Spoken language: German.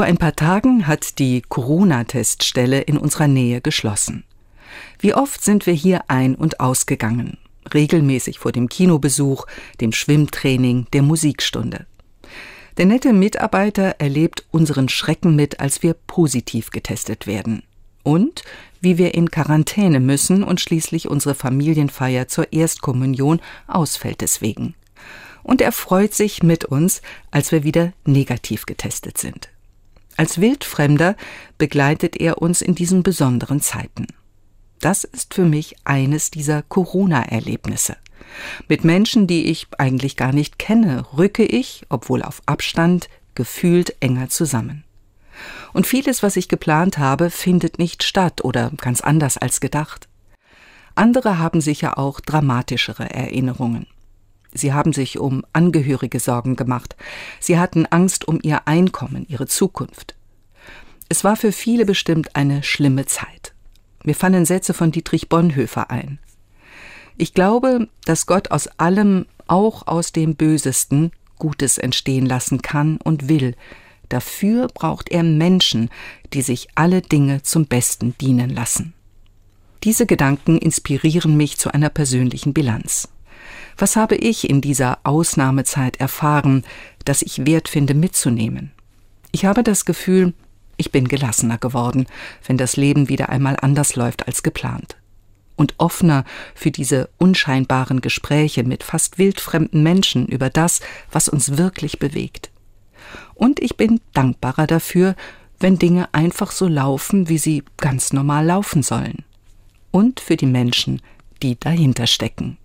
Vor ein paar Tagen hat die Corona-Teststelle in unserer Nähe geschlossen. Wie oft sind wir hier ein- und ausgegangen? Regelmäßig vor dem Kinobesuch, dem Schwimmtraining, der Musikstunde. Der nette Mitarbeiter erlebt unseren Schrecken mit, als wir positiv getestet werden. Und wie wir in Quarantäne müssen und schließlich unsere Familienfeier zur Erstkommunion ausfällt deswegen. Und er freut sich mit uns, als wir wieder negativ getestet sind. Als Wildfremder begleitet er uns in diesen besonderen Zeiten. Das ist für mich eines dieser Corona-Erlebnisse. Mit Menschen, die ich eigentlich gar nicht kenne, rücke ich, obwohl auf Abstand, gefühlt enger zusammen. Und vieles, was ich geplant habe, findet nicht statt oder ganz anders als gedacht. Andere haben sicher auch dramatischere Erinnerungen. Sie haben sich um Angehörige Sorgen gemacht. Sie hatten Angst um ihr Einkommen, ihre Zukunft. Es war für viele bestimmt eine schlimme Zeit. Mir fallen Sätze von Dietrich Bonhoeffer ein. Ich glaube, dass Gott aus allem, auch aus dem Bösesten, Gutes entstehen lassen kann und will. Dafür braucht er Menschen, die sich alle Dinge zum Besten dienen lassen. Diese Gedanken inspirieren mich zu einer persönlichen Bilanz. Was habe ich in dieser Ausnahmezeit erfahren, das ich wert finde mitzunehmen? Ich habe das Gefühl, ich bin gelassener geworden, wenn das Leben wieder einmal anders läuft als geplant und offener für diese unscheinbaren Gespräche mit fast wildfremden Menschen über das, was uns wirklich bewegt. Und ich bin dankbarer dafür, wenn Dinge einfach so laufen, wie sie ganz normal laufen sollen. Und für die Menschen, die dahinter stecken.